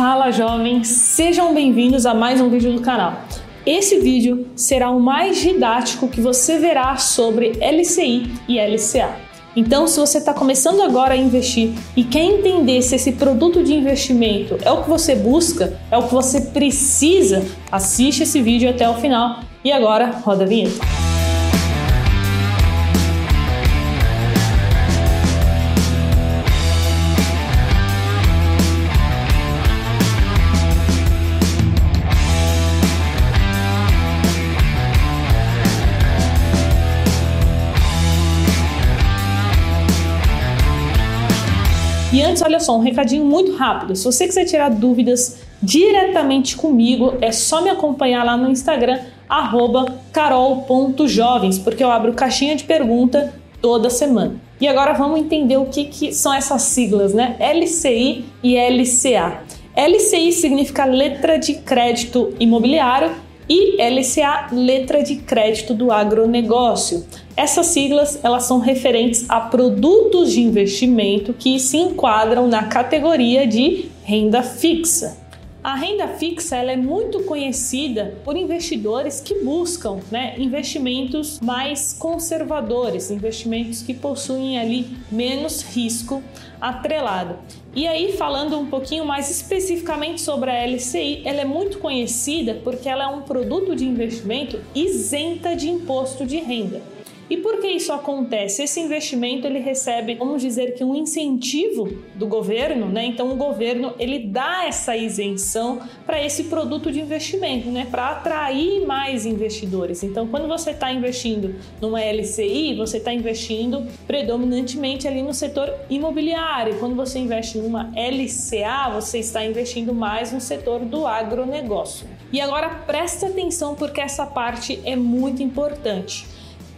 Fala jovens, sejam bem-vindos a mais um vídeo do canal. Esse vídeo será o mais didático que você verá sobre LCI e LCA. Então, se você está começando agora a investir e quer entender se esse produto de investimento é o que você busca, é o que você precisa, assiste esse vídeo até o final. E agora, roda a vinheta. Antes, olha só, um recadinho muito rápido. Se você quiser tirar dúvidas diretamente comigo, é só me acompanhar lá no Instagram, carol.jovens, porque eu abro caixinha de pergunta toda semana. E agora vamos entender o que, que são essas siglas, né? LCI e LCA. LCI significa letra de crédito imobiliário e LCA, letra de crédito do agronegócio. Essas siglas elas são referentes a produtos de investimento que se enquadram na categoria de renda fixa. A renda fixa ela é muito conhecida por investidores que buscam né, investimentos mais conservadores, investimentos que possuem ali menos risco atrelado. E aí, falando um pouquinho mais especificamente sobre a LCI, ela é muito conhecida porque ela é um produto de investimento isenta de imposto de renda. E por que isso acontece? Esse investimento ele recebe, vamos dizer que um incentivo do governo, né? Então o governo ele dá essa isenção para esse produto de investimento, né? Para atrair mais investidores. Então quando você está investindo numa LCI, você está investindo predominantemente ali no setor imobiliário. Quando você investe numa LCA, você está investindo mais no setor do agronegócio. E agora presta atenção porque essa parte é muito importante.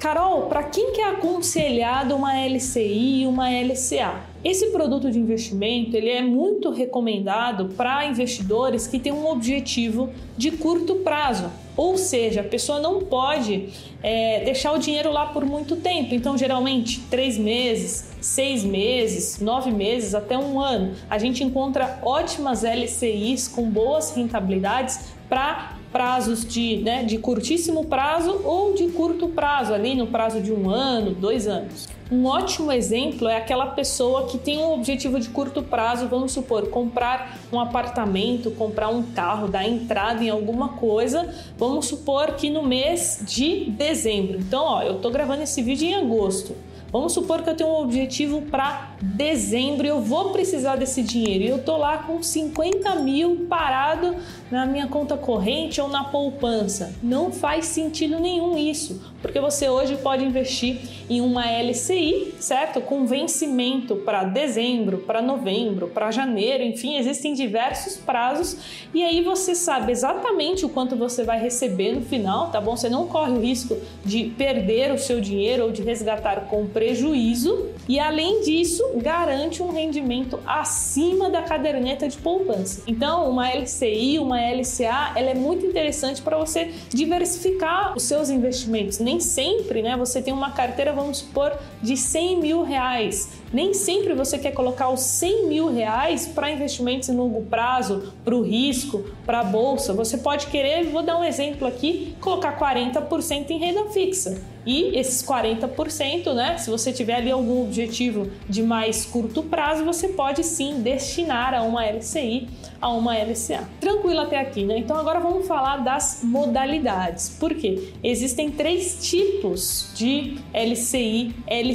Carol, para quem que é aconselhado uma LCI e uma LCA? Esse produto de investimento ele é muito recomendado para investidores que têm um objetivo de curto prazo, ou seja, a pessoa não pode é, deixar o dinheiro lá por muito tempo. Então, geralmente, três meses, seis meses, nove meses, até um ano. A gente encontra ótimas LCIs com boas rentabilidades para prazos de, né, de curtíssimo prazo ou de curto prazo, ali no prazo de um ano, dois anos. Um ótimo exemplo é aquela pessoa que tem um objetivo de curto prazo, vamos supor, comprar um apartamento, comprar um carro, dar entrada em alguma coisa, vamos supor que no mês de dezembro. Então, ó, eu tô gravando esse vídeo em agosto. Vamos supor que eu tenho um objetivo para dezembro e eu vou precisar desse dinheiro e eu tô lá com 50 mil parado na minha conta corrente ou na poupança. Não faz sentido nenhum isso, porque você hoje pode investir em uma LCI, certo? Com vencimento para dezembro, para novembro, para janeiro, enfim, existem diversos prazos e aí você sabe exatamente o quanto você vai receber no final, tá bom? Você não corre o risco de perder o seu dinheiro ou de resgatar com prejuízo e além disso, garante um rendimento acima da caderneta de poupança. Então, uma LCI, uma LCA, ela é muito interessante para você diversificar os seus investimentos. Nem sempre, né? Você tem uma carteira, vamos supor, de 100 mil reais. Nem sempre você quer colocar os 100 mil reais para investimentos em longo prazo, para o risco, para a bolsa. Você pode querer, vou dar um exemplo aqui, colocar 40% em renda fixa. E esses 40%, né? Se você tiver ali algum objetivo de mais curto prazo, você pode sim destinar a uma LCI, a uma LCA. Tranquilo até aqui, né? Então agora vamos falar das modalidades. Por quê? Existem três tipos de LCI, LCA.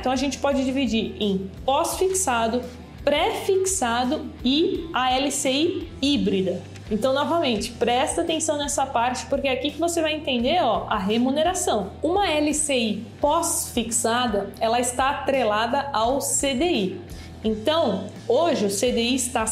Então a gente pode dividir em pós-fixado, pré-fixado e a LCI híbrida. Então, novamente, presta atenção nessa parte, porque é aqui que você vai entender ó, a remuneração. Uma LCI pós-fixada, ela está atrelada ao CDI. Então, hoje o CDI está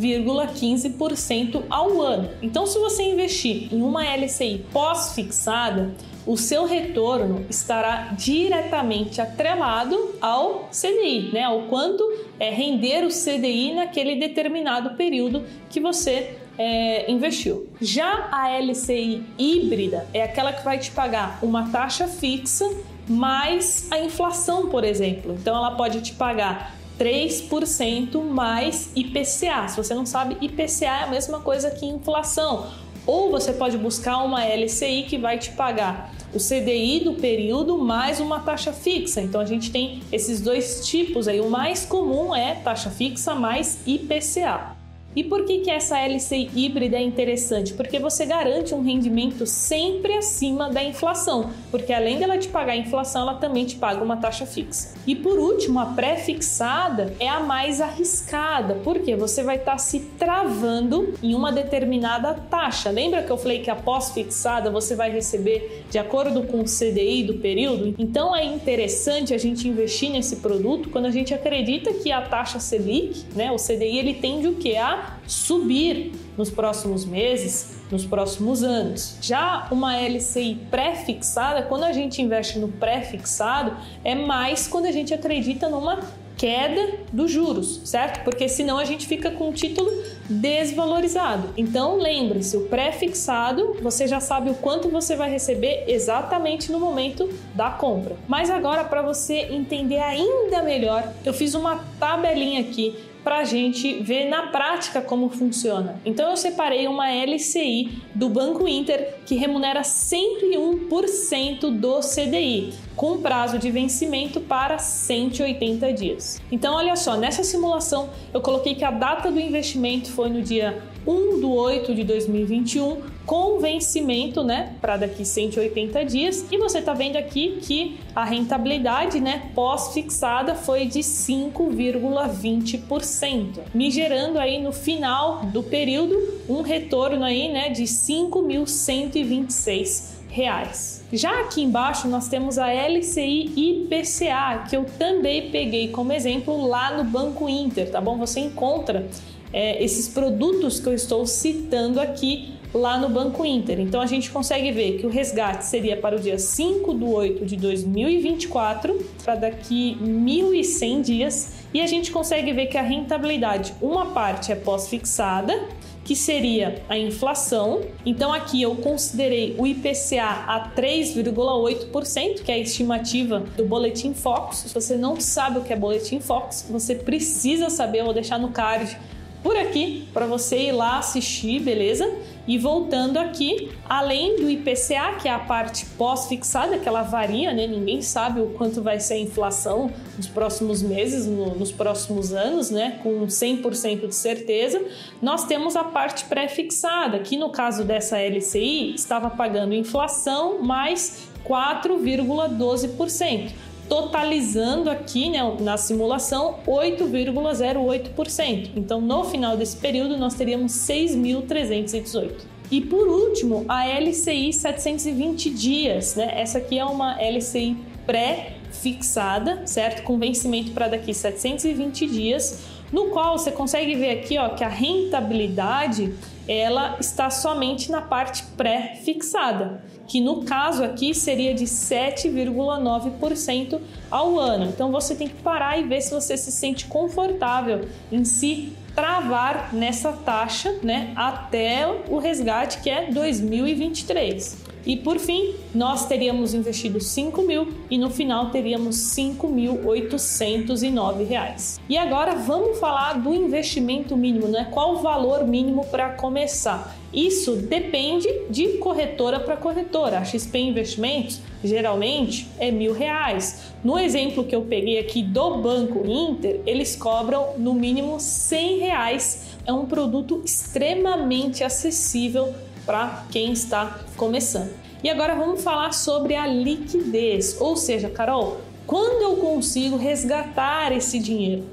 5,15% ao ano. Então, se você investir em uma LCI pós-fixada, o seu retorno estará diretamente atrelado ao CDI, né? Ao quanto é render o CDI naquele determinado período que você é, investiu. Já a LCI híbrida é aquela que vai te pagar uma taxa fixa mais a inflação, por exemplo. Então ela pode te pagar 3% mais IPCA. Se você não sabe, IPCA é a mesma coisa que inflação. Ou você pode buscar uma LCI que vai te pagar o CDI do período mais uma taxa fixa. Então a gente tem esses dois tipos aí. O mais comum é taxa fixa mais IPCA. E por que, que essa LCI híbrida é interessante? Porque você garante um rendimento sempre acima da inflação, porque além dela te pagar a inflação, ela também te paga uma taxa fixa. E por último, a pré-fixada é a mais arriscada, porque você vai estar tá se travando em uma determinada taxa. Lembra que eu falei que a pós-fixada você vai receber de acordo com o CDI do período? Então é interessante a gente investir nesse produto quando a gente acredita que a taxa Selic, né, o CDI, ele tende o? A subir nos próximos meses, nos próximos anos. Já uma LCI pré-fixada, quando a gente investe no pré-fixado, é mais quando a gente acredita numa queda dos juros, certo? Porque senão a gente fica com o título desvalorizado. Então lembre-se, o pré-fixado, você já sabe o quanto você vai receber exatamente no momento da compra. Mas agora para você entender ainda melhor, eu fiz uma tabelinha aqui para a gente ver na prática como funciona. Então eu separei uma LCI do Banco Inter que remunera 101% do CDI, com prazo de vencimento para 180 dias. Então olha só, nessa simulação eu coloquei que a data do investimento foi no dia 1 do 8 de 2021, com vencimento, né, para daqui 180 dias. E você está vendo aqui que a rentabilidade, né, pós-fixada foi de 5,20%, me gerando aí no final do período um retorno aí, né, de 5.126 reais. Já aqui embaixo nós temos a LCI IPCA, que eu também peguei como exemplo lá no Banco Inter, tá bom? Você encontra é, esses produtos que eu estou citando aqui lá no Banco Inter. Então a gente consegue ver que o resgate seria para o dia 5 de 8 de 2024, para daqui 1.100 dias, e a gente consegue ver que a rentabilidade, uma parte é pós-fixada, que seria a inflação. Então aqui eu considerei o IPCA a 3,8%, que é a estimativa do Boletim Focus. Se você não sabe o que é Boletim Focus, você precisa saber, eu vou deixar no card por aqui para você ir lá assistir, beleza? E voltando aqui, além do IPCA, que é a parte pós-fixada, que ela varia, né? Ninguém sabe o quanto vai ser a inflação nos próximos meses, no, nos próximos anos, né? Com 100% de certeza. Nós temos a parte pré-fixada, que no caso dessa LCI estava pagando inflação mais 4,12% totalizando aqui né, na simulação 8,08%. Então, no final desse período, nós teríamos 6.318. E por último, a LCI 720 dias, né? Essa aqui é uma LCI pré-fixada, certo? Com vencimento para daqui 720 dias, no qual você consegue ver aqui, ó, que a rentabilidade ela está somente na parte pré-fixada que no caso aqui seria de 7,9% ao ano. Então você tem que parar e ver se você se sente confortável em se travar nessa taxa, né, até o resgate que é 2023. E por fim, nós teríamos investido 5 mil e no final teríamos 5.809 reais. E agora vamos falar do investimento mínimo, né? Qual o valor mínimo para começar? Isso depende de corretora para corretora. A XP Investimentos geralmente é mil reais. No exemplo que eu peguei aqui do Banco Inter, eles cobram no mínimo 100 reais. É um produto extremamente acessível para quem está começando. E agora vamos falar sobre a liquidez, ou seja, Carol, quando eu consigo resgatar esse dinheiro?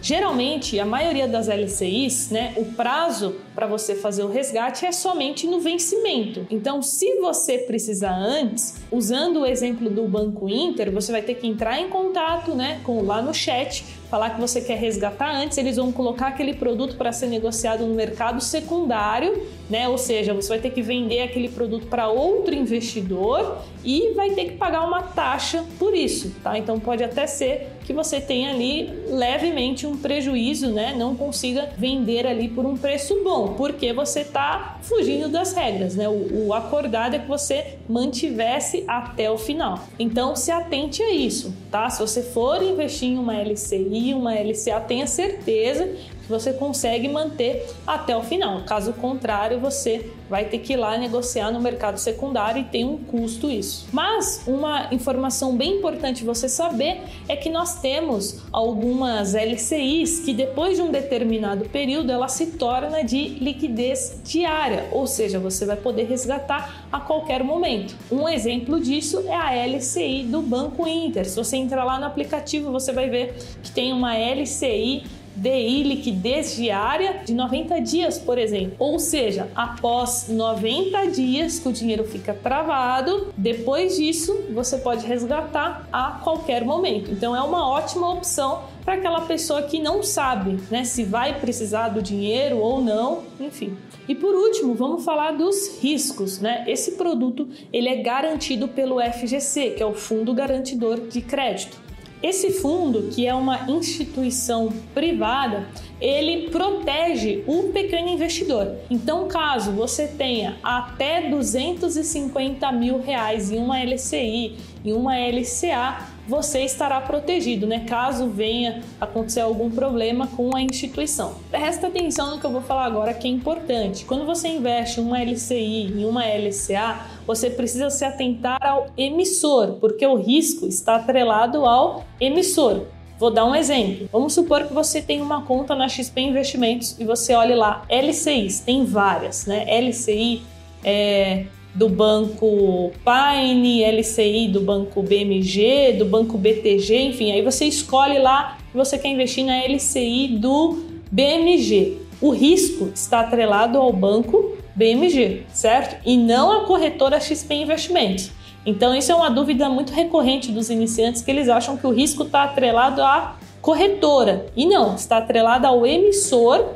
Geralmente, a maioria das LCIs, né, o prazo para você fazer o resgate é somente no vencimento. Então, se você precisar antes, usando o exemplo do Banco Inter, você vai ter que entrar em contato, né, com lá no chat, falar que você quer resgatar antes, eles vão colocar aquele produto para ser negociado no mercado secundário, né? Ou seja, você vai ter que vender aquele produto para outro investidor e vai ter que pagar uma taxa por isso, tá? Então pode até ser que você tenha ali levemente um prejuízo, né? Não consiga vender ali por um preço bom porque você está fugindo das regras, né? O, o, acordado é que você mantivesse até o final. Então se atente a isso, tá? Se você for investir em uma LCI, uma LCA, tenha certeza você consegue manter até o final. Caso contrário, você vai ter que ir lá negociar no mercado secundário e tem um custo isso. Mas uma informação bem importante você saber é que nós temos algumas LCIs que depois de um determinado período ela se torna de liquidez diária, ou seja, você vai poder resgatar a qualquer momento. Um exemplo disso é a LCI do Banco Inter. Se você entrar lá no aplicativo, você vai ver que tem uma LCI DI liquidez diária de 90 dias, por exemplo. Ou seja, após 90 dias que o dinheiro fica travado, depois disso você pode resgatar a qualquer momento. Então é uma ótima opção para aquela pessoa que não sabe, né, se vai precisar do dinheiro ou não, enfim. E por último, vamos falar dos riscos, né? Esse produto ele é garantido pelo FGC, que é o Fundo Garantidor de Crédito. Esse fundo, que é uma instituição privada, ele protege o pequeno investidor. Então, caso você tenha até 250 mil reais em uma LCI, em uma LCA, você estará protegido, né? Caso venha acontecer algum problema com a instituição. Presta atenção no que eu vou falar agora, que é importante. Quando você investe uma LCI, em uma LCA, você precisa se atentar ao emissor, porque o risco está atrelado ao emissor. Vou dar um exemplo. Vamos supor que você tem uma conta na XP Investimentos e você olha lá LCIs, tem várias, né? LCI é do banco Paine, LCI do banco BMG, do banco BTG, enfim, aí você escolhe lá que você quer investir na LCI do BMG. O risco está atrelado ao banco BMG, certo? E não à corretora XP Investimentos. Então, isso é uma dúvida muito recorrente dos iniciantes que eles acham que o risco está atrelado à corretora. E não, está atrelado ao emissor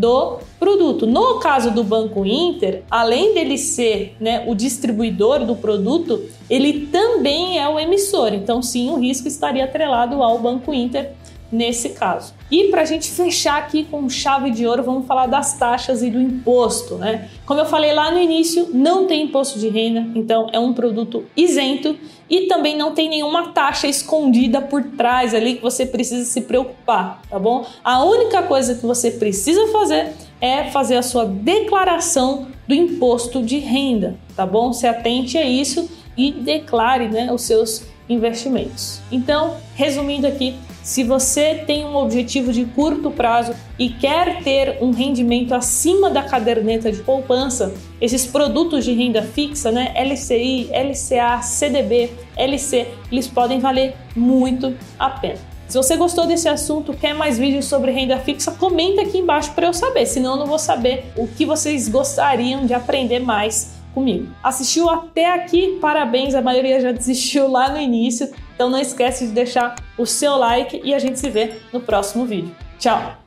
do produto. No caso do Banco Inter, além dele ser né, o distribuidor do produto, ele também é o emissor. Então, sim, o risco estaria atrelado ao Banco Inter nesse caso. E para a gente fechar aqui com chave de ouro, vamos falar das taxas e do imposto, né? Como eu falei lá no início, não tem imposto de renda, então é um produto isento e também não tem nenhuma taxa escondida por trás ali que você precisa se preocupar, tá bom? A única coisa que você precisa fazer é fazer a sua declaração do imposto de renda, tá bom? Se atente a isso e declare, né, os seus investimentos. Então, resumindo aqui, se você tem um objetivo de curto prazo e quer ter um rendimento acima da caderneta de poupança, esses produtos de renda fixa, né, LCI, LCA, CDB, LC, eles podem valer muito a pena. Se você gostou desse assunto, quer mais vídeos sobre renda fixa, comenta aqui embaixo para eu saber, senão eu não vou saber o que vocês gostariam de aprender mais comigo. Assistiu até aqui? Parabéns, a maioria já desistiu lá no início. Então não esquece de deixar o seu like e a gente se vê no próximo vídeo. Tchau!